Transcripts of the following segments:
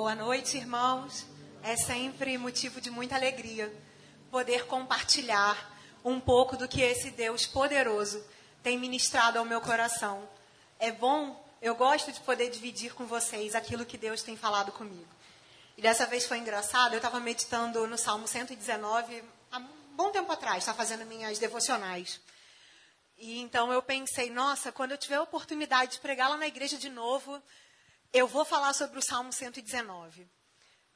Boa noite, irmãos. É sempre motivo de muita alegria poder compartilhar um pouco do que esse Deus poderoso tem ministrado ao meu coração. É bom, eu gosto de poder dividir com vocês aquilo que Deus tem falado comigo. E dessa vez foi engraçado, eu estava meditando no Salmo 119 há um bom tempo atrás, estava fazendo minhas devocionais. E então eu pensei, nossa, quando eu tiver a oportunidade de pregar lá na igreja de novo, eu vou falar sobre o Salmo 119.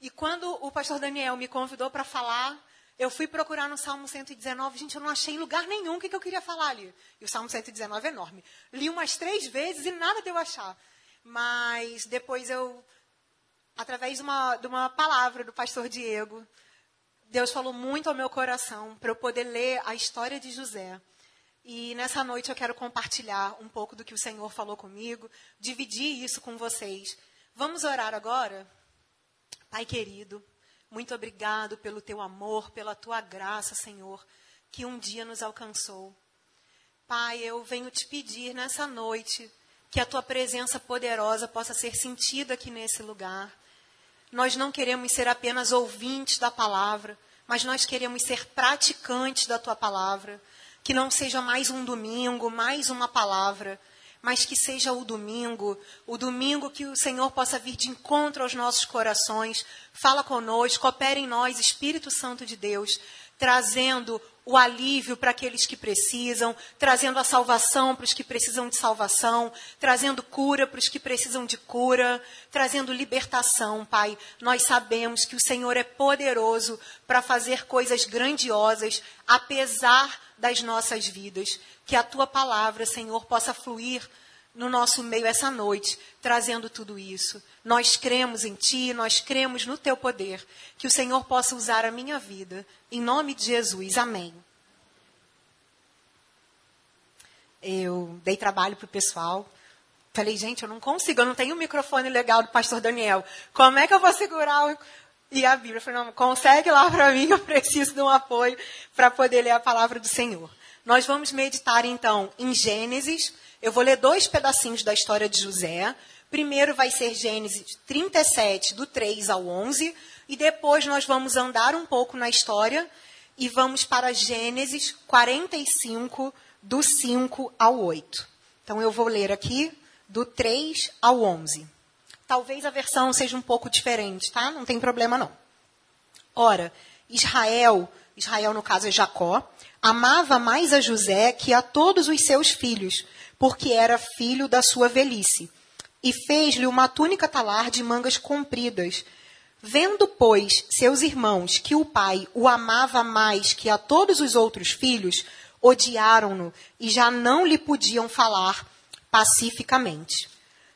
E quando o pastor Daniel me convidou para falar, eu fui procurar no Salmo 119, gente, eu não achei em lugar nenhum o que, que eu queria falar ali. E o Salmo 119 é enorme. Li umas três vezes e nada deu achar. Mas depois eu, através de uma, de uma palavra do pastor Diego, Deus falou muito ao meu coração para eu poder ler a história de José. E nessa noite eu quero compartilhar um pouco do que o Senhor falou comigo, dividir isso com vocês. Vamos orar agora? Pai querido, muito obrigado pelo teu amor, pela tua graça, Senhor, que um dia nos alcançou. Pai, eu venho te pedir nessa noite que a tua presença poderosa possa ser sentida aqui nesse lugar. Nós não queremos ser apenas ouvintes da palavra, mas nós queremos ser praticantes da tua palavra que não seja mais um domingo, mais uma palavra, mas que seja o domingo, o domingo que o Senhor possa vir de encontro aos nossos corações, fala conosco, opera em nós, Espírito Santo de Deus, trazendo o alívio para aqueles que precisam, trazendo a salvação para os que precisam de salvação, trazendo cura para os que precisam de cura, trazendo libertação, Pai. Nós sabemos que o Senhor é poderoso para fazer coisas grandiosas, apesar das nossas vidas. Que a tua palavra, Senhor, possa fluir no nosso meio essa noite, trazendo tudo isso. Nós cremos em Ti, nós cremos no Teu poder. Que o Senhor possa usar a minha vida. Em nome de Jesus. Amém. Eu dei trabalho para o pessoal. Falei, gente, eu não consigo, eu não tenho um microfone legal do pastor Daniel. Como é que eu vou segurar o... E a Bíblia falou, não, consegue lá para mim, eu preciso de um apoio para poder ler a palavra do Senhor. Nós vamos meditar então em Gênesis. Eu vou ler dois pedacinhos da história de José. Primeiro vai ser Gênesis 37, do 3 ao 11. E depois nós vamos andar um pouco na história e vamos para Gênesis 45, do 5 ao 8. Então eu vou ler aqui do 3 ao 11. Talvez a versão seja um pouco diferente, tá? Não tem problema não. Ora, Israel, Israel no caso é Jacó, amava mais a José que a todos os seus filhos, porque era filho da sua velhice. E fez-lhe uma túnica talar de mangas compridas. Vendo, pois, seus irmãos que o pai o amava mais que a todos os outros filhos, odiaram-no e já não lhe podiam falar pacificamente.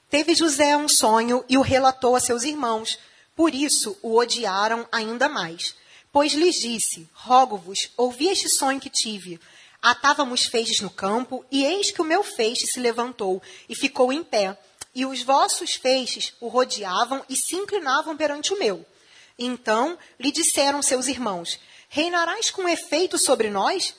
Teve José um sonho e o relatou a seus irmãos. Por isso o odiaram ainda mais. Pois lhes disse: Rogo-vos, ouvi este sonho que tive. Atávamos feixes no campo, e eis que o meu feixe se levantou e ficou em pé. E os vossos feixes o rodeavam e se inclinavam perante o meu. Então lhe disseram seus irmãos: Reinarás com efeito sobre nós?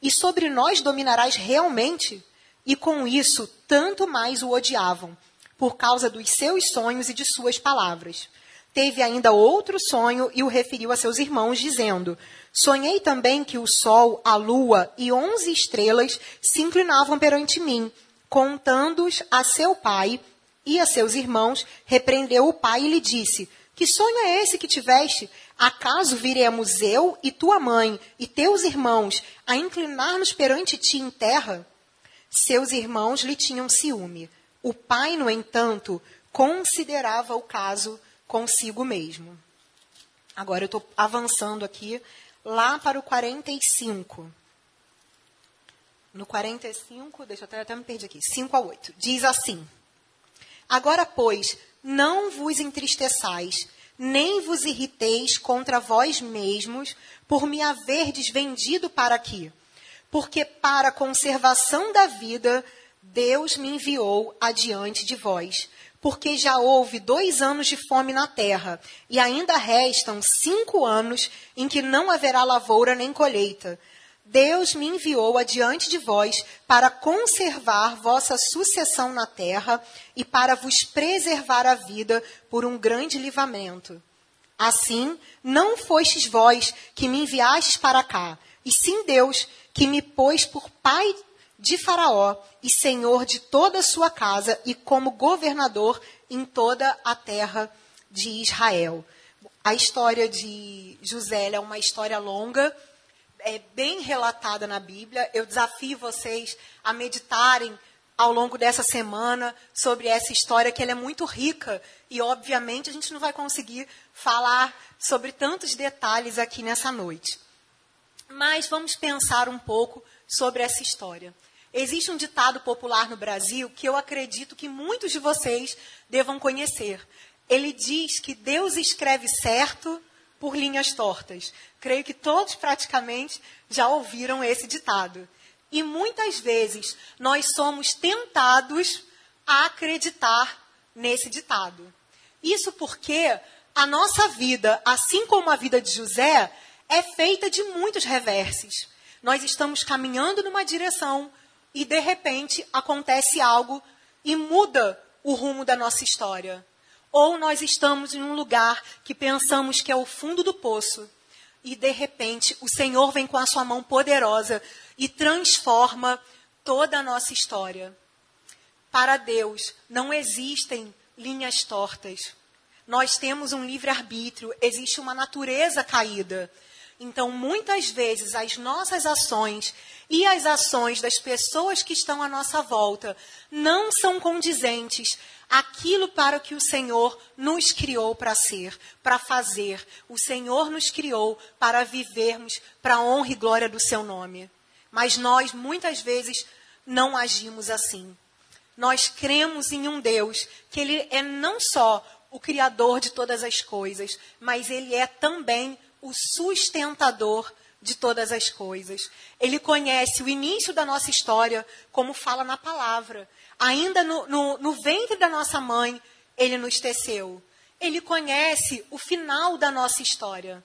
E sobre nós dominarás realmente? E com isso, tanto mais o odiavam por causa dos seus sonhos e de suas palavras. Teve ainda outro sonho e o referiu a seus irmãos, dizendo: Sonhei também que o sol, a lua e onze estrelas se inclinavam perante mim. Contando-os a seu pai e a seus irmãos, repreendeu o pai e lhe disse: Que sonho é esse que tiveste? Acaso viremos eu e tua mãe e teus irmãos a inclinar-nos perante ti em terra? Seus irmãos lhe tinham ciúme. O pai, no entanto, considerava o caso consigo mesmo. Agora eu estou avançando aqui lá para o 45. No 45, deixa eu até, até me perder aqui, 5 a 8. Diz assim: Agora, pois, não vos entristeçais, nem vos irriteis contra vós mesmos por me haverdes vendido para aqui, porque para a conservação da vida Deus me enviou adiante de vós, porque já houve dois anos de fome na terra, e ainda restam cinco anos em que não haverá lavoura nem colheita. Deus me enviou adiante de vós para conservar vossa sucessão na terra e para vos preservar a vida por um grande livramento. Assim, não fostes vós que me enviastes para cá, e sim Deus que me pôs por pai de Faraó e senhor de toda a sua casa e como governador em toda a terra de Israel. A história de José é uma história longa, é bem relatada na Bíblia. Eu desafio vocês a meditarem ao longo dessa semana sobre essa história, que ela é muito rica e, obviamente, a gente não vai conseguir falar sobre tantos detalhes aqui nessa noite. Mas vamos pensar um pouco sobre essa história. Existe um ditado popular no Brasil que eu acredito que muitos de vocês devam conhecer. Ele diz que Deus escreve certo por linhas tortas. Creio que todos praticamente já ouviram esse ditado. E muitas vezes nós somos tentados a acreditar nesse ditado. Isso porque a nossa vida, assim como a vida de José, é feita de muitos reverses. Nós estamos caminhando numa direção e de repente acontece algo e muda o rumo da nossa história. Ou nós estamos em um lugar que pensamos que é o fundo do poço e de repente o Senhor vem com a sua mão poderosa e transforma toda a nossa história. Para Deus não existem linhas tortas. Nós temos um livre-arbítrio, existe uma natureza caída. Então, muitas vezes, as nossas ações e as ações das pessoas que estão à nossa volta não são condizentes aquilo para que o Senhor nos criou para ser, para fazer. O Senhor nos criou para vivermos para a honra e glória do seu nome. Mas nós, muitas vezes, não agimos assim. Nós cremos em um Deus que Ele é não só o Criador de todas as coisas, mas Ele é também o sustentador de todas as coisas. Ele conhece o início da nossa história, como fala na palavra. Ainda no, no, no ventre da nossa mãe, ele nos teceu. Ele conhece o final da nossa história.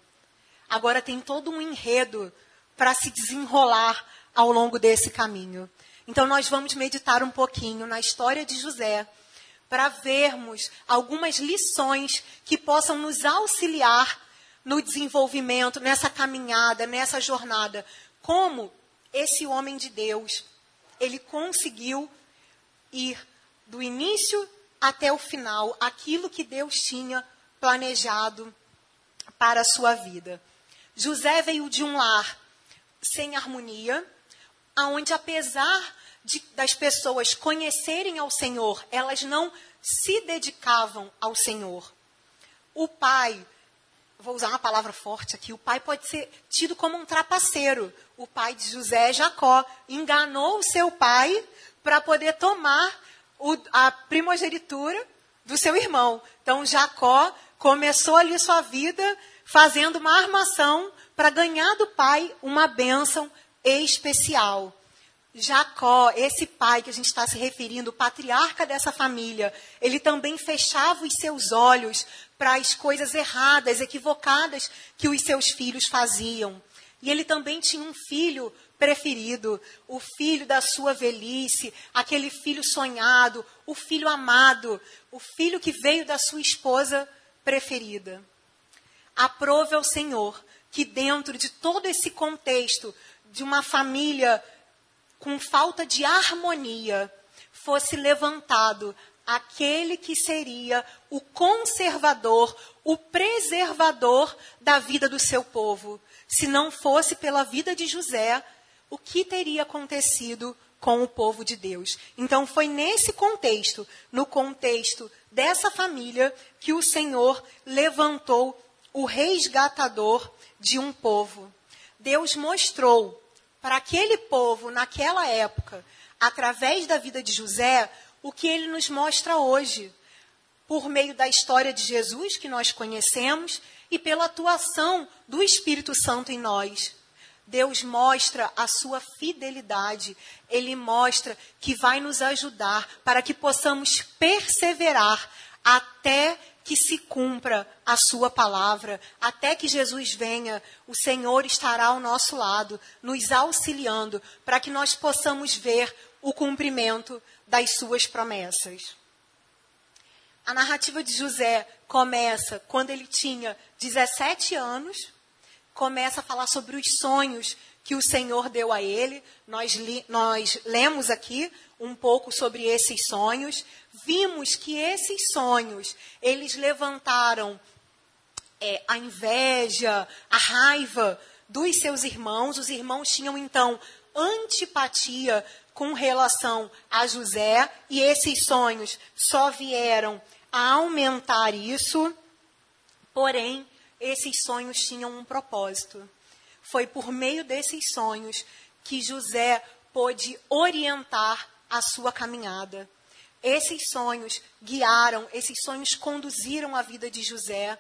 Agora tem todo um enredo para se desenrolar ao longo desse caminho. Então, nós vamos meditar um pouquinho na história de José, para vermos algumas lições que possam nos auxiliar no desenvolvimento, nessa caminhada, nessa jornada. Como esse homem de Deus, ele conseguiu ir do início até o final, aquilo que Deus tinha planejado para a sua vida. José veio de um lar sem harmonia, aonde apesar de, das pessoas conhecerem ao Senhor, elas não se dedicavam ao Senhor. O pai vou usar uma palavra forte aqui, o pai pode ser tido como um trapaceiro. O pai de José, Jacó, enganou o seu pai para poder tomar o, a primogenitura do seu irmão. Então, Jacó começou ali sua vida fazendo uma armação para ganhar do pai uma bênção especial. Jacó, esse pai que a gente está se referindo, o patriarca dessa família, ele também fechava os seus olhos para as coisas erradas, equivocadas que os seus filhos faziam. E ele também tinha um filho preferido, o filho da sua velhice, aquele filho sonhado, o filho amado, o filho que veio da sua esposa preferida. Aprove ao Senhor que, dentro de todo esse contexto de uma família com falta de harmonia, fosse levantado aquele que seria o conservador, o preservador da vida do seu povo. Se não fosse pela vida de José, o que teria acontecido com o povo de Deus? Então, foi nesse contexto, no contexto dessa família, que o Senhor levantou o resgatador de um povo. Deus mostrou para aquele povo, naquela época, através da vida de José, o que ele nos mostra hoje, por meio da história de Jesus que nós conhecemos e pela atuação do Espírito Santo em nós. Deus mostra a sua fidelidade, ele mostra que vai nos ajudar para que possamos perseverar até que se cumpra a sua palavra, até que Jesus venha, o Senhor estará ao nosso lado, nos auxiliando, para que nós possamos ver o cumprimento das suas promessas. A narrativa de José começa quando ele tinha 17 anos, começa a falar sobre os sonhos que o Senhor deu a ele. Nós, li, nós lemos aqui um pouco sobre esses sonhos. Vimos que esses sonhos, eles levantaram é, a inveja, a raiva dos seus irmãos. Os irmãos tinham, então, antipatia com relação a José, e esses sonhos só vieram a aumentar isso. Porém, esses sonhos tinham um propósito. Foi por meio desses sonhos que José pôde orientar a sua caminhada. Esses sonhos guiaram, esses sonhos conduziram a vida de José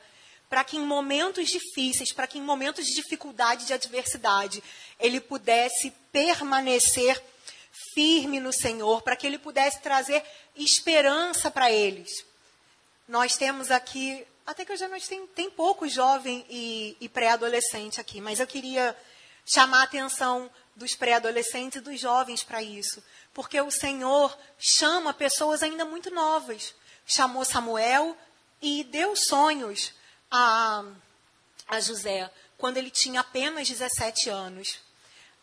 para que em momentos difíceis, para que em momentos de dificuldade, de adversidade, ele pudesse permanecer firme no Senhor, para que ele pudesse trazer esperança para eles. Nós temos aqui até que hoje noite tem, tem pouco jovem e, e pré-adolescente aqui, mas eu queria chamar a atenção dos pré-adolescentes e dos jovens para isso. Porque o Senhor chama pessoas ainda muito novas. Chamou Samuel e deu sonhos a, a José quando ele tinha apenas 17 anos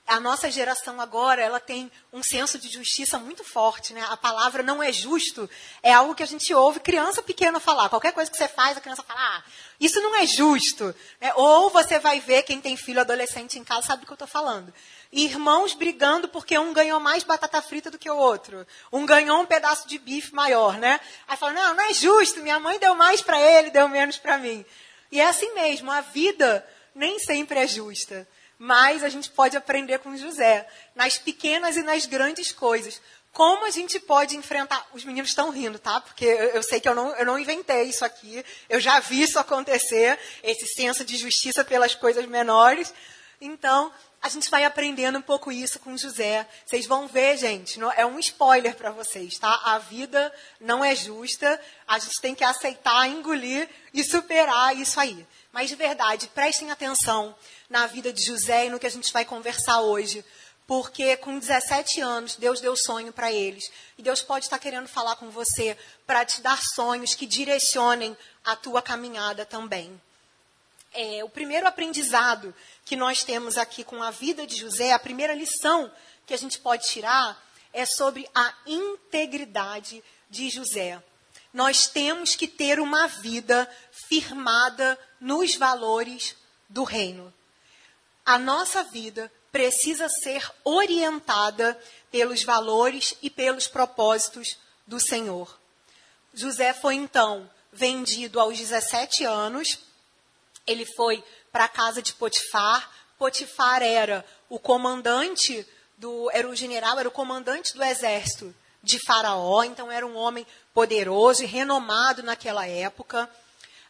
a nossa geração agora, ela tem um senso de justiça muito forte, né? A palavra não é justo é algo que a gente ouve criança pequena falar. Qualquer coisa que você faz, a criança fala, ah, isso não é justo. Né? Ou você vai ver, quem tem filho adolescente em casa sabe do que eu estou falando. Irmãos brigando porque um ganhou mais batata frita do que o outro. Um ganhou um pedaço de bife maior, né? Aí fala, não, não é justo, minha mãe deu mais para ele, deu menos para mim. E é assim mesmo, a vida nem sempre é justa mas a gente pode aprender com José, nas pequenas e nas grandes coisas. Como a gente pode enfrentar. Os meninos estão rindo, tá? Porque eu, eu sei que eu não, eu não inventei isso aqui. Eu já vi isso acontecer, esse senso de justiça pelas coisas menores. Então, a gente vai aprendendo um pouco isso com José. Vocês vão ver, gente, é um spoiler para vocês, tá? A vida não é justa, a gente tem que aceitar, engolir e superar isso aí. Mas de verdade, prestem atenção na vida de José e no que a gente vai conversar hoje. Porque com 17 anos, Deus deu sonho para eles. E Deus pode estar querendo falar com você para te dar sonhos que direcionem a tua caminhada também. É, o primeiro aprendizado que nós temos aqui com a vida de José, a primeira lição que a gente pode tirar é sobre a integridade de José. Nós temos que ter uma vida firmada nos valores do reino a nossa vida precisa ser orientada pelos valores e pelos propósitos do Senhor. José foi então vendido aos 17 anos. Ele foi para a casa de Potifar. Potifar era o comandante do era o general, era o comandante do exército de Faraó, então era um homem poderoso e renomado naquela época.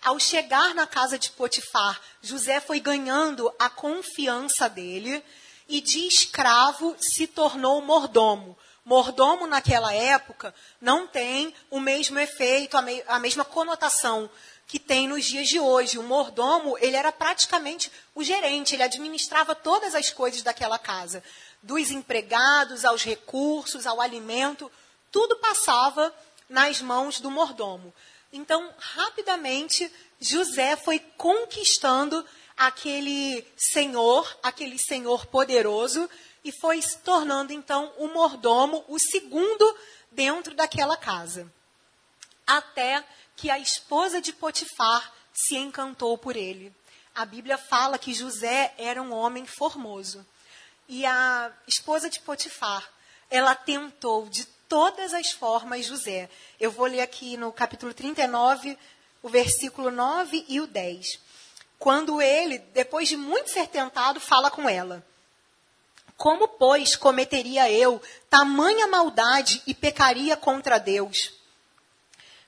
Ao chegar na casa de Potifar, José foi ganhando a confiança dele e de escravo se tornou mordomo. Mordomo naquela época não tem o mesmo efeito, a, me, a mesma conotação que tem nos dias de hoje. O mordomo, ele era praticamente o gerente, ele administrava todas as coisas daquela casa, dos empregados aos recursos, ao alimento, tudo passava nas mãos do mordomo. Então, rapidamente, José foi conquistando aquele senhor, aquele senhor poderoso, e foi se tornando então o mordomo, o segundo dentro daquela casa. Até que a esposa de Potifar se encantou por ele. A Bíblia fala que José era um homem formoso. E a esposa de Potifar, ela tentou de todas as formas José. Eu vou ler aqui no capítulo 39, o versículo 9 e o 10. Quando ele, depois de muito ser tentado, fala com ela. Como, pois, cometeria eu tamanha maldade e pecaria contra Deus?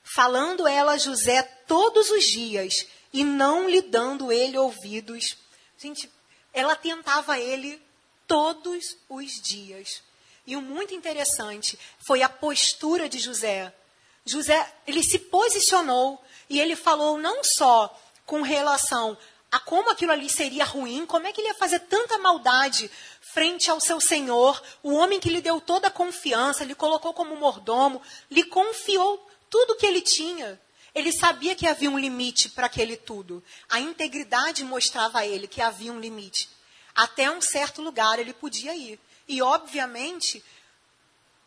Falando ela a José todos os dias e não lhe dando ele ouvidos. Gente, ela tentava ele todos os dias. E o muito interessante foi a postura de José. José, ele se posicionou E ele falou não só com relação a como aquilo ali seria ruim, como é que ele ia fazer tanta maldade frente ao seu senhor, o homem que lhe deu toda a confiança, lhe colocou como mordomo, lhe confiou tudo que ele tinha. Ele sabia que havia um limite para aquele tudo. A integridade mostrava a ele que havia um limite. Até um certo lugar ele podia ir. E, obviamente,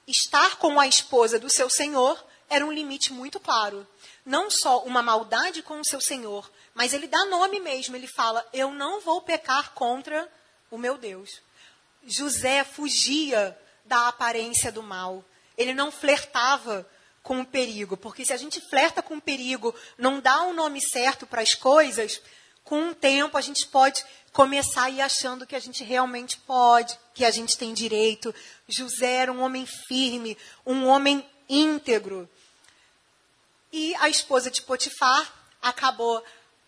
estar com a esposa do seu senhor era um limite muito claro. Não só uma maldade com o seu senhor, mas ele dá nome mesmo. Ele fala: Eu não vou pecar contra o meu Deus. José fugia da aparência do mal. Ele não flertava com o perigo, porque se a gente flerta com o perigo, não dá o um nome certo para as coisas, com o tempo a gente pode começar a ir achando que a gente realmente pode, que a gente tem direito. José era um homem firme, um homem íntegro. E a esposa de Potifar acabou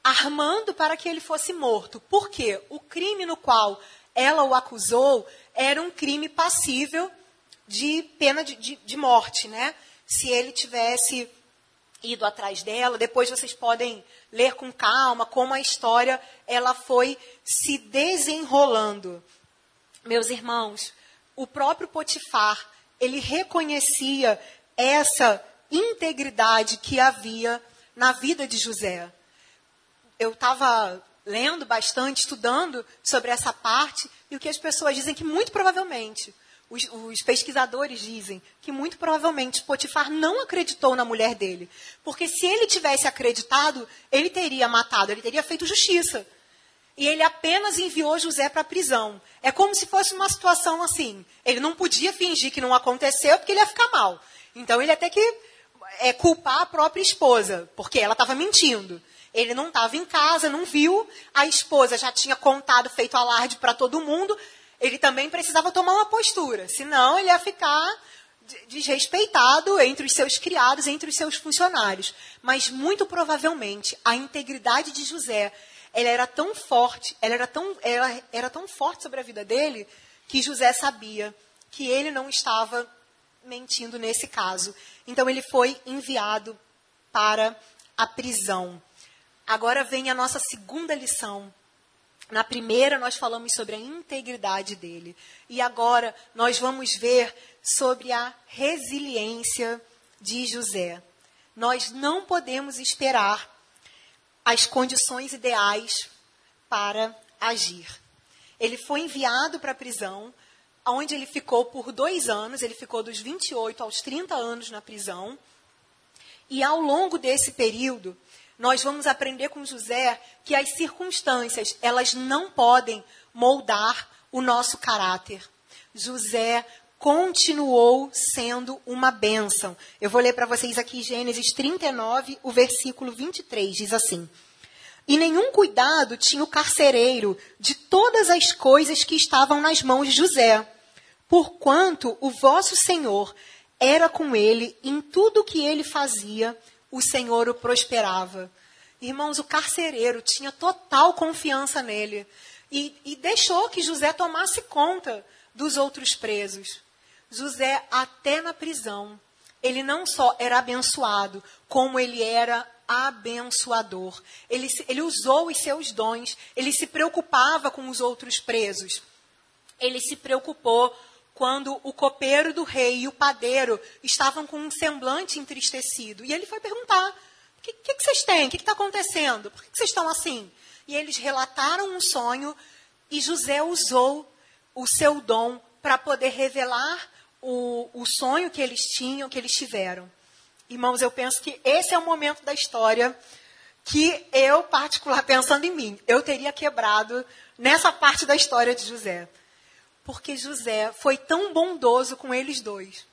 armando para que ele fosse morto. Por quê? O crime no qual ela o acusou era um crime passível de pena de, de, de morte, né? Se ele tivesse ido atrás dela, depois vocês podem ler com calma como a história ela foi se desenrolando. Meus irmãos, o próprio Potifar, ele reconhecia essa integridade que havia na vida de José. Eu estava lendo bastante, estudando sobre essa parte, e o que as pessoas dizem que muito provavelmente, os, os, pesquisadores dizem que muito provavelmente Potifar não acreditou na mulher dele. Porque se ele tivesse acreditado, ele teria matado, ele teria feito justiça. E ele apenas enviou José para a prisão. É como se fosse uma situação assim. Ele não podia fingir que não aconteceu, porque ele ia ficar mal. Então ele ter que é, culpar a própria esposa, porque ela estava mentindo. Ele não estava em casa, não viu. A esposa já tinha contado, feito alarde para todo mundo. Ele também precisava tomar uma postura, senão ele ia ficar desrespeitado entre os seus criados, entre os seus funcionários. Mas muito provavelmente a integridade de José, ela era tão forte, ela era tão, ela era tão forte sobre a vida dele que José sabia que ele não estava mentindo nesse caso. Então ele foi enviado para a prisão. Agora vem a nossa segunda lição. Na primeira, nós falamos sobre a integridade dele. E agora, nós vamos ver sobre a resiliência de José. Nós não podemos esperar as condições ideais para agir. Ele foi enviado para a prisão, onde ele ficou por dois anos. Ele ficou dos 28 aos 30 anos na prisão. E ao longo desse período, nós vamos aprender com José que as circunstâncias, elas não podem moldar o nosso caráter. José continuou sendo uma bênção. Eu vou ler para vocês aqui Gênesis 39, o versículo 23, diz assim: E nenhum cuidado tinha o carcereiro de todas as coisas que estavam nas mãos de José, porquanto o vosso Senhor era com ele em tudo o que ele fazia o Senhor o prosperava. Irmãos, o carcereiro tinha total confiança nele e, e deixou que José tomasse conta dos outros presos. José, até na prisão, ele não só era abençoado, como ele era abençoador. Ele, ele usou os seus dons, ele se preocupava com os outros presos. Ele se preocupou quando o copeiro do rei e o padeiro estavam com um semblante entristecido. E ele foi perguntar: o que, que, que, vocês têm? O que está acontecendo? Por que, que vocês estão assim? E eles relataram um sonho e José usou o seu dom para poder revelar o, o sonho que eles tinham, que eles tiveram. Irmãos, eu penso que esse é o momento da história que eu, particular, pensando em mim, eu teria quebrado nessa parte da história de José. Porque José foi tão bondoso com eles dois.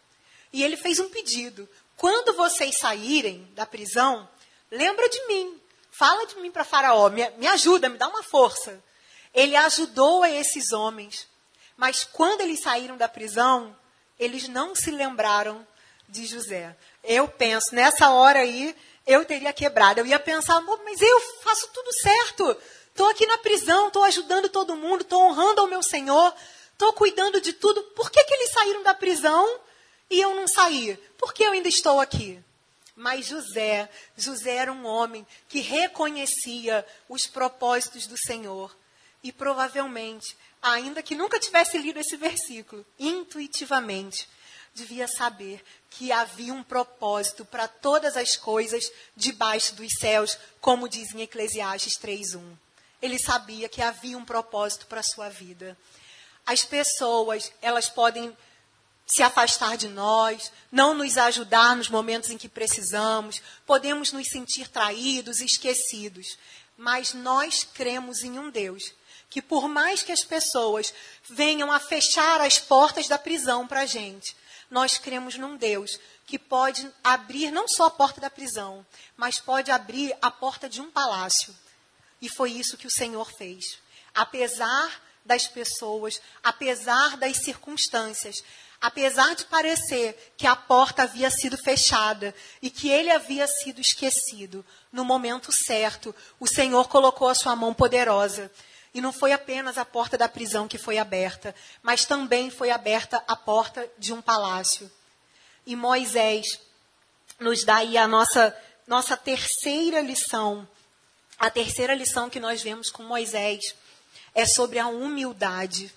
E ele fez um pedido: quando vocês saírem da prisão, lembra de mim. Fala de mim para Faraó, me, me ajuda, me dá uma força. Ele ajudou a esses homens. Mas quando eles saíram da prisão, eles não se lembraram de José. Eu penso, nessa hora aí, eu teria quebrado. Eu ia pensar, mas eu faço tudo certo. Estou aqui na prisão, estou ajudando todo mundo, estou honrando ao meu Senhor estou cuidando de tudo. Por que, que eles saíram da prisão e eu não saí? Por que eu ainda estou aqui? Mas José, José era um homem que reconhecia os propósitos do Senhor. E provavelmente, ainda que nunca tivesse lido esse versículo, intuitivamente, devia saber que havia um propósito para todas as coisas debaixo dos céus, como diz em Eclesiastes 3:1. Ele sabia que havia um propósito para a sua vida. As pessoas, elas podem se afastar de nós, não nos ajudar nos momentos em que precisamos, podemos nos sentir traídos, esquecidos, mas nós cremos em um Deus que, por mais que as pessoas venham a fechar as portas da prisão para a gente, nós cremos num Deus que pode abrir não só a porta da prisão, mas pode abrir a porta de um palácio. E foi isso que o Senhor fez. Apesar das pessoas, apesar das circunstâncias, apesar de parecer que a porta havia sido fechada e que ele havia sido esquecido, no momento certo, o Senhor colocou a sua mão poderosa. E não foi apenas a porta da prisão que foi aberta, mas também foi aberta a porta de um palácio. E Moisés nos dá aí a nossa, nossa terceira lição. A terceira lição que nós vemos com Moisés é sobre a humildade.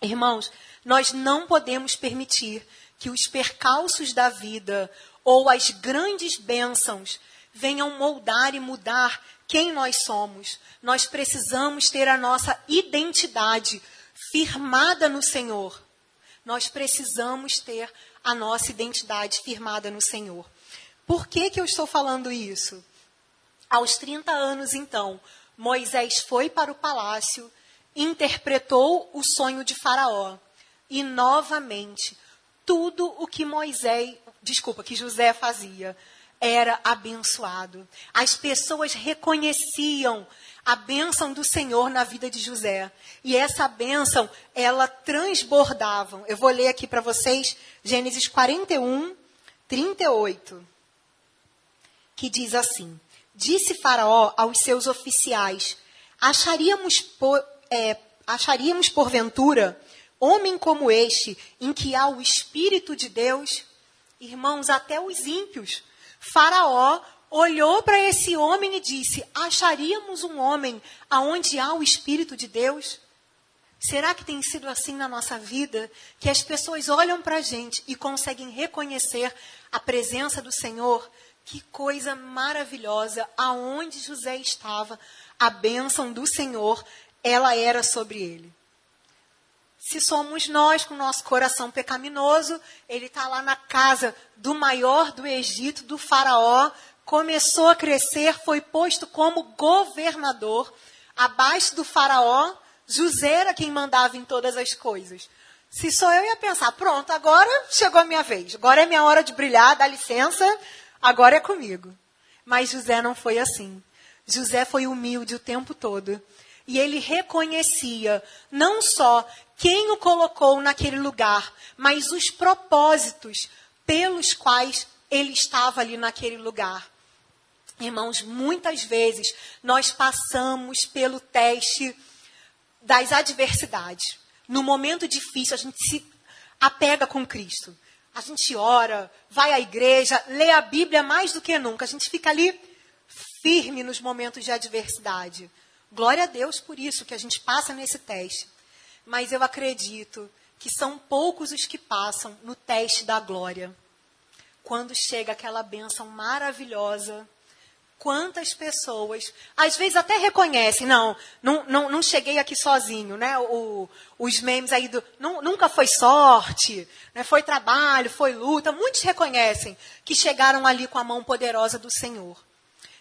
Irmãos, nós não podemos permitir que os percalços da vida ou as grandes bênçãos venham moldar e mudar quem nós somos. Nós precisamos ter a nossa identidade firmada no Senhor. Nós precisamos ter a nossa identidade firmada no Senhor. Por que, que eu estou falando isso? Aos 30 anos, então, Moisés foi para o palácio, interpretou o sonho de Faraó. E novamente, tudo o que Moisés, desculpa, que José fazia, era abençoado. As pessoas reconheciam a bênção do Senhor na vida de José. E essa bênção, ela transbordava. Eu vou ler aqui para vocês Gênesis 41, 38, que diz assim: Disse Faraó aos seus oficiais: Acharíamos, por, é, acharíamos porventura homem como este, em que há o Espírito de Deus, irmãos, até os ímpios, Faraó olhou para esse homem e disse: Acharíamos um homem aonde há o Espírito de Deus? Será que tem sido assim na nossa vida? Que as pessoas olham para a gente e conseguem reconhecer a presença do Senhor? Que coisa maravilhosa! Aonde José estava, a bênção do Senhor, ela era sobre ele. Se somos nós com nosso coração pecaminoso, ele está lá na casa do maior do Egito, do Faraó, começou a crescer, foi posto como governador. Abaixo do Faraó, José era quem mandava em todas as coisas. Se sou eu, ia pensar: pronto, agora chegou a minha vez, agora é minha hora de brilhar, dá licença, agora é comigo. Mas José não foi assim. José foi humilde o tempo todo. E ele reconhecia não só quem o colocou naquele lugar, mas os propósitos pelos quais ele estava ali naquele lugar. Irmãos, muitas vezes nós passamos pelo teste das adversidades. No momento difícil, a gente se apega com Cristo. A gente ora, vai à igreja, lê a Bíblia mais do que nunca. A gente fica ali firme nos momentos de adversidade. Glória a Deus por isso, que a gente passa nesse teste. Mas eu acredito que são poucos os que passam no teste da glória. Quando chega aquela bênção maravilhosa, quantas pessoas, às vezes até reconhecem, não, não, não, não cheguei aqui sozinho, né? O, os memes aí do, não, nunca foi sorte, né? foi trabalho, foi luta. Muitos reconhecem que chegaram ali com a mão poderosa do Senhor.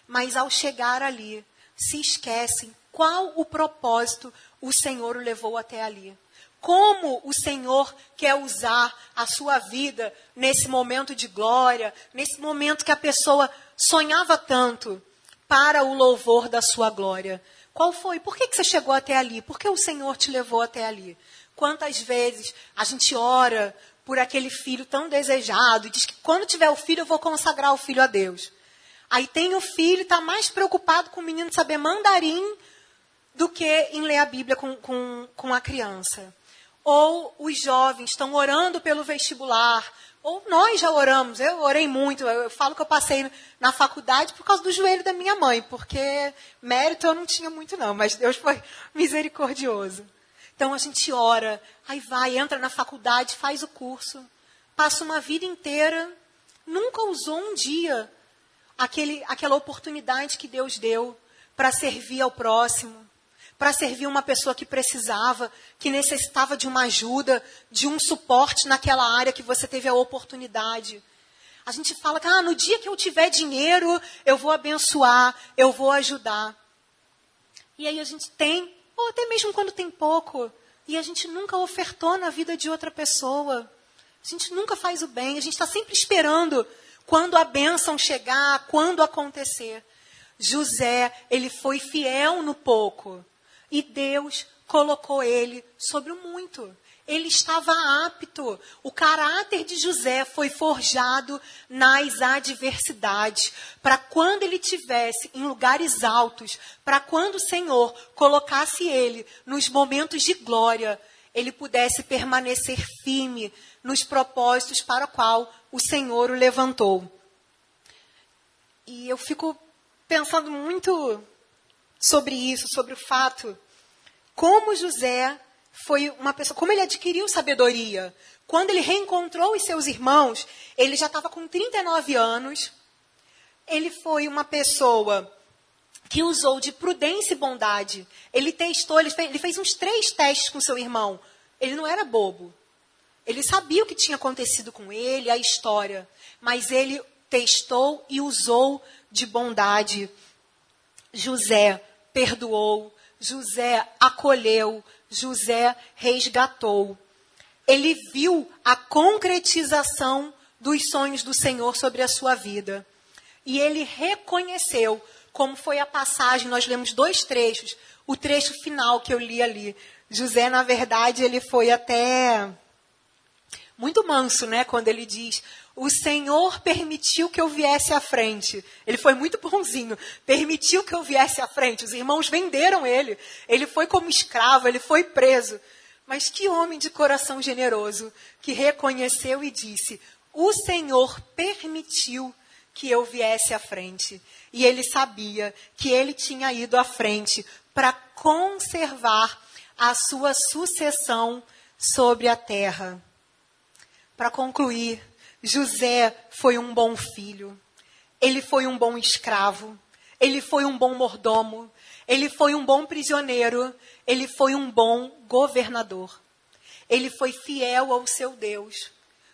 Mas ao chegar ali, se esquecem qual o propósito o Senhor o levou até ali? Como o Senhor quer usar a sua vida nesse momento de glória, nesse momento que a pessoa sonhava tanto para o louvor da sua glória? Qual foi? Por que, que você chegou até ali? Por que o Senhor te levou até ali? Quantas vezes a gente ora por aquele filho tão desejado e diz que quando tiver o filho eu vou consagrar o filho a Deus. Aí tem o filho, está mais preocupado com o menino saber mandarim do que em ler a Bíblia com, com, com a criança. Ou os jovens estão orando pelo vestibular, ou nós já oramos, eu orei muito, eu falo que eu passei na faculdade por causa do joelho da minha mãe, porque mérito eu não tinha muito não, mas Deus foi misericordioso. Então a gente ora, aí vai, entra na faculdade, faz o curso, passa uma vida inteira, nunca usou um dia aquele, aquela oportunidade que Deus deu para servir ao próximo, para servir uma pessoa que precisava, que necessitava de uma ajuda, de um suporte naquela área que você teve a oportunidade. A gente fala que ah, no dia que eu tiver dinheiro, eu vou abençoar, eu vou ajudar. E aí a gente tem, ou até mesmo quando tem pouco, e a gente nunca ofertou na vida de outra pessoa. A gente nunca faz o bem, a gente está sempre esperando quando a bênção chegar, quando acontecer. José, ele foi fiel no pouco. E Deus colocou ele sobre o muito. Ele estava apto. O caráter de José foi forjado nas adversidades, para quando ele tivesse em lugares altos, para quando o Senhor colocasse ele nos momentos de glória, ele pudesse permanecer firme nos propósitos para o qual o Senhor o levantou. E eu fico pensando muito sobre isso, sobre o fato como José foi uma pessoa, como ele adquiriu sabedoria. Quando ele reencontrou os seus irmãos, ele já estava com 39 anos. Ele foi uma pessoa que usou de prudência e bondade. Ele testou, ele fez, ele fez uns três testes com seu irmão. Ele não era bobo. Ele sabia o que tinha acontecido com ele, a história. Mas ele testou e usou de bondade. José perdoou, José acolheu, José resgatou. Ele viu a concretização dos sonhos do Senhor sobre a sua vida. E ele reconheceu, como foi a passagem, nós lemos dois trechos, o trecho final que eu li ali. José, na verdade, ele foi até muito manso, né, quando ele diz: o Senhor permitiu que eu viesse à frente. Ele foi muito bonzinho. Permitiu que eu viesse à frente. Os irmãos venderam ele. Ele foi como escravo, ele foi preso. Mas que homem de coração generoso que reconheceu e disse: O Senhor permitiu que eu viesse à frente. E ele sabia que ele tinha ido à frente para conservar a sua sucessão sobre a terra. Para concluir, José foi um bom filho, ele foi um bom escravo, ele foi um bom mordomo, ele foi um bom prisioneiro, ele foi um bom governador. Ele foi fiel ao seu Deus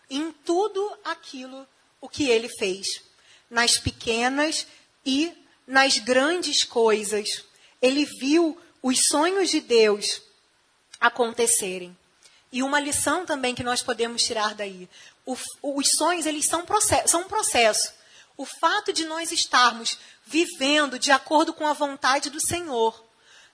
em tudo aquilo o que ele fez, nas pequenas e nas grandes coisas. Ele viu os sonhos de Deus acontecerem. E uma lição também que nós podemos tirar daí o, os sonhos, eles são, processo, são um processo. O fato de nós estarmos vivendo de acordo com a vontade do Senhor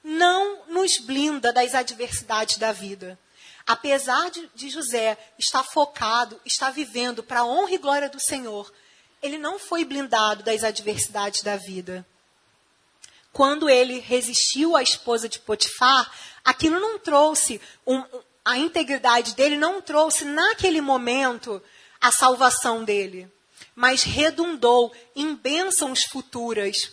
não nos blinda das adversidades da vida. Apesar de, de José estar focado, estar vivendo para a honra e glória do Senhor, ele não foi blindado das adversidades da vida. Quando ele resistiu à esposa de Potifar, aquilo não trouxe um, a integridade dele não trouxe naquele momento a salvação dele, mas redundou em bênçãos futuras.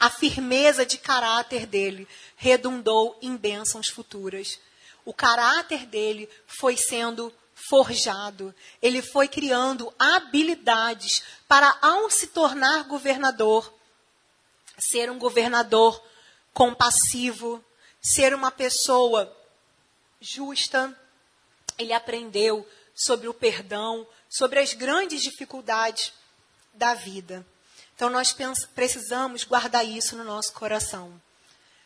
A firmeza de caráter dele redundou em bênçãos futuras. O caráter dele foi sendo forjado. Ele foi criando habilidades para, ao se tornar governador, ser um governador compassivo, ser uma pessoa justa. Ele aprendeu sobre o perdão, sobre as grandes dificuldades da vida. Então nós precisamos guardar isso no nosso coração.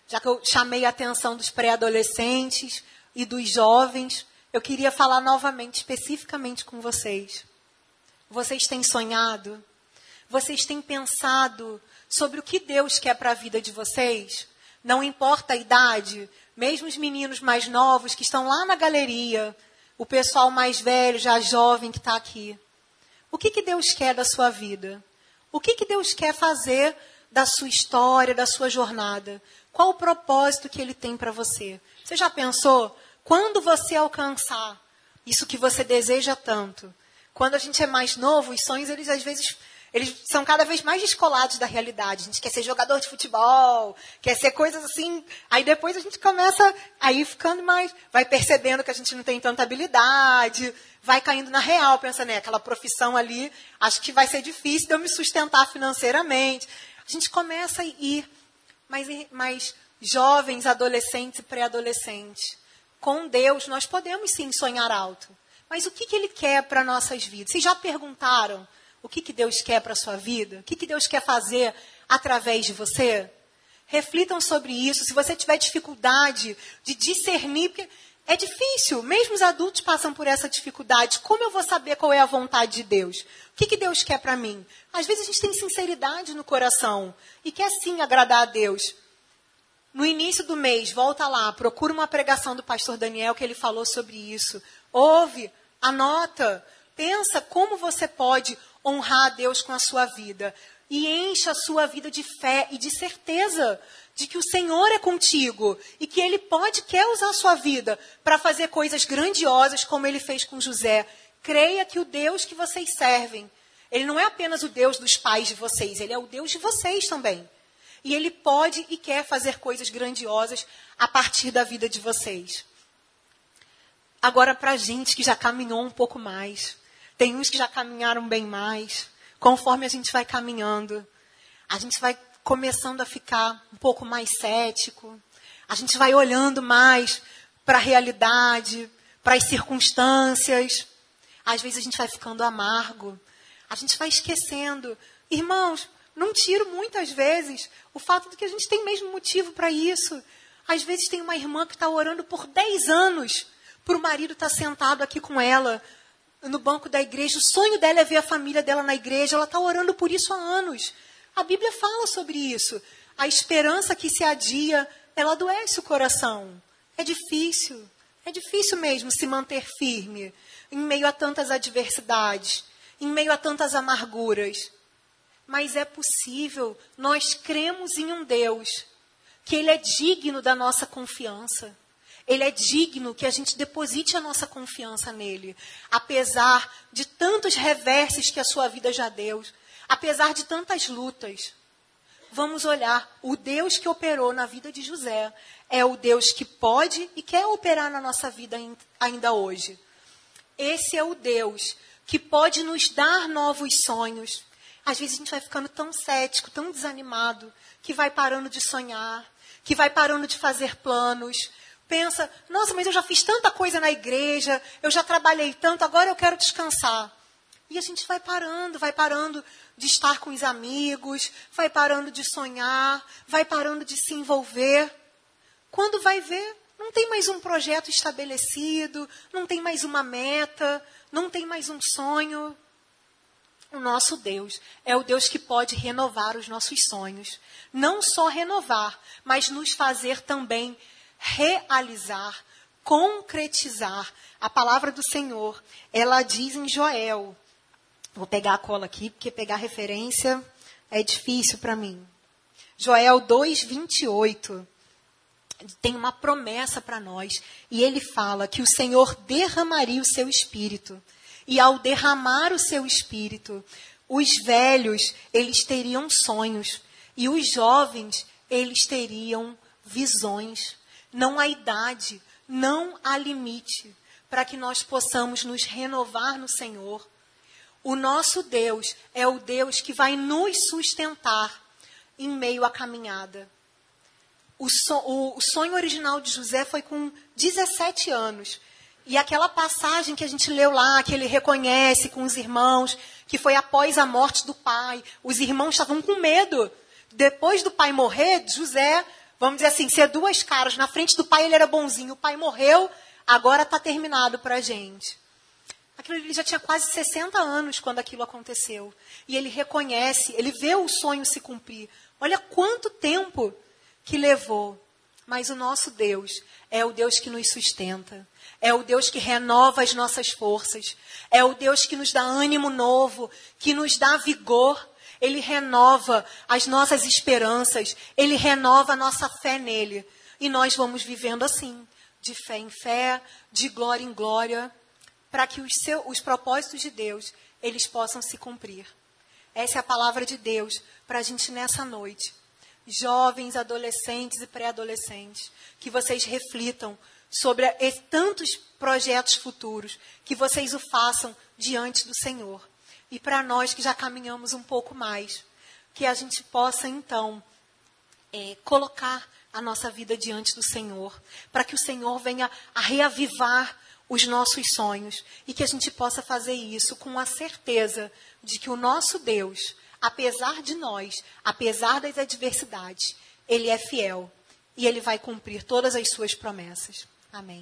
Já que eu chamei a atenção dos pré-adolescentes e dos jovens, eu queria falar novamente, especificamente com vocês. Vocês têm sonhado? Vocês têm pensado sobre o que Deus quer para a vida de vocês? Não importa a idade, mesmo os meninos mais novos que estão lá na galeria, o pessoal mais velho, já jovem que está aqui. O que, que Deus quer da sua vida? O que, que Deus quer fazer da sua história, da sua jornada? Qual o propósito que Ele tem para você? Você já pensou quando você alcançar isso que você deseja tanto, quando a gente é mais novo, os sonhos, eles às vezes eles são cada vez mais descolados da realidade. A gente quer ser jogador de futebol, quer ser coisas assim. Aí depois a gente começa a ir ficando mais. Vai percebendo que a gente não tem tanta habilidade, vai caindo na real, pensa, né? Aquela profissão ali, acho que vai ser difícil de eu me sustentar financeiramente. A gente começa a ir mais, mais jovens, adolescentes e pré-adolescentes. Com Deus, nós podemos sim sonhar alto. Mas o que, que Ele quer para nossas vidas? Vocês já perguntaram o que, que Deus quer para a sua vida? O que, que Deus quer fazer através de você? Reflitam sobre isso. Se você tiver dificuldade de discernir, porque é difícil, mesmo os adultos passam por essa dificuldade. Como eu vou saber qual é a vontade de Deus? O que, que Deus quer para mim? Às vezes a gente tem sinceridade no coração e quer sim agradar a Deus. No início do mês, volta lá, procura uma pregação do pastor Daniel que ele falou sobre isso. Ouve, anota, pensa como você pode honrar a Deus com a sua vida. E encha a sua vida de fé e de certeza de que o Senhor é contigo e que Ele pode, quer usar a sua vida para fazer coisas grandiosas como Ele fez com José. Creia que o Deus que vocês servem, Ele não é apenas o Deus dos pais de vocês, Ele é o Deus de vocês também. E Ele pode e quer fazer coisas grandiosas a partir da vida de vocês. Agora, para a gente que já caminhou um pouco mais, tem uns que já caminharam bem mais. Conforme a gente vai caminhando, a gente vai começando a ficar um pouco mais cético. A gente vai olhando mais para a realidade, para as circunstâncias. Às vezes a gente vai ficando amargo. A gente vai esquecendo. Irmãos, não tiro muitas vezes o fato de que a gente tem mesmo motivo para isso. Às vezes tem uma irmã que está orando por 10 anos para o marido estar tá sentado aqui com ela, no banco da igreja. O sonho dela é ver a família dela na igreja. Ela está orando por isso há anos. A Bíblia fala sobre isso. A esperança que se adia, ela adoece o coração. É difícil. É difícil mesmo se manter firme em meio a tantas adversidades, em meio a tantas amarguras. Mas é possível. Nós cremos em um Deus que Ele é digno da nossa confiança. Ele é digno que a gente deposite a nossa confiança nele, apesar de tantos reverses que a sua vida já deu, apesar de tantas lutas. Vamos olhar, o Deus que operou na vida de José é o Deus que pode e quer operar na nossa vida ainda hoje. Esse é o Deus que pode nos dar novos sonhos. Às vezes a gente vai ficando tão cético, tão desanimado, que vai parando de sonhar, que vai parando de fazer planos, pensa, nossa, mas eu já fiz tanta coisa na igreja, eu já trabalhei tanto, agora eu quero descansar. E a gente vai parando, vai parando de estar com os amigos, vai parando de sonhar, vai parando de se envolver. Quando vai ver, não tem mais um projeto estabelecido, não tem mais uma meta, não tem mais um sonho. O nosso Deus é o Deus que pode renovar os nossos sonhos. Não só renovar, mas nos fazer também realizar, concretizar. A palavra do Senhor, ela diz em Joel. Vou pegar a cola aqui, porque pegar referência é difícil para mim. Joel 2, 28 tem uma promessa para nós. E ele fala que o Senhor derramaria o seu espírito. E ao derramar o seu espírito, os velhos, eles teriam sonhos. E os jovens, eles teriam visões não há idade, não há limite para que nós possamos nos renovar no Senhor. O nosso Deus é o Deus que vai nos sustentar em meio à caminhada. O, so, o, o sonho original de José foi com 17 anos. E aquela passagem que a gente leu lá, que ele reconhece com os irmãos, que foi após a morte do pai, os irmãos estavam com medo. Depois do pai morrer, José vamos dizer assim, ser duas caras. Na frente do pai ele era bonzinho, o pai morreu, agora está terminado para a gente. Aquilo ele já tinha quase 60 anos quando aquilo aconteceu. E ele reconhece, ele vê o sonho se cumprir. Olha quanto tempo que levou. Mas o nosso Deus é o Deus que nos sustenta. É o Deus que renova as nossas forças. É o Deus que nos dá ânimo novo, que nos dá vigor. Ele renova as nossas esperanças, ele renova a nossa fé nele. E nós vamos vivendo assim, de fé em fé, de glória em glória, para que os, seu, os propósitos de Deus eles possam se cumprir. Essa é a palavra de Deus para a gente nessa noite. Jovens, adolescentes e pré-adolescentes, que vocês reflitam sobre tantos projetos futuros, que vocês o façam diante do Senhor. E para nós que já caminhamos um pouco mais, que a gente possa então é, colocar a nossa vida diante do Senhor, para que o Senhor venha a reavivar os nossos sonhos e que a gente possa fazer isso com a certeza de que o nosso Deus, apesar de nós, apesar das adversidades, ele é fiel e ele vai cumprir todas as suas promessas. Amém.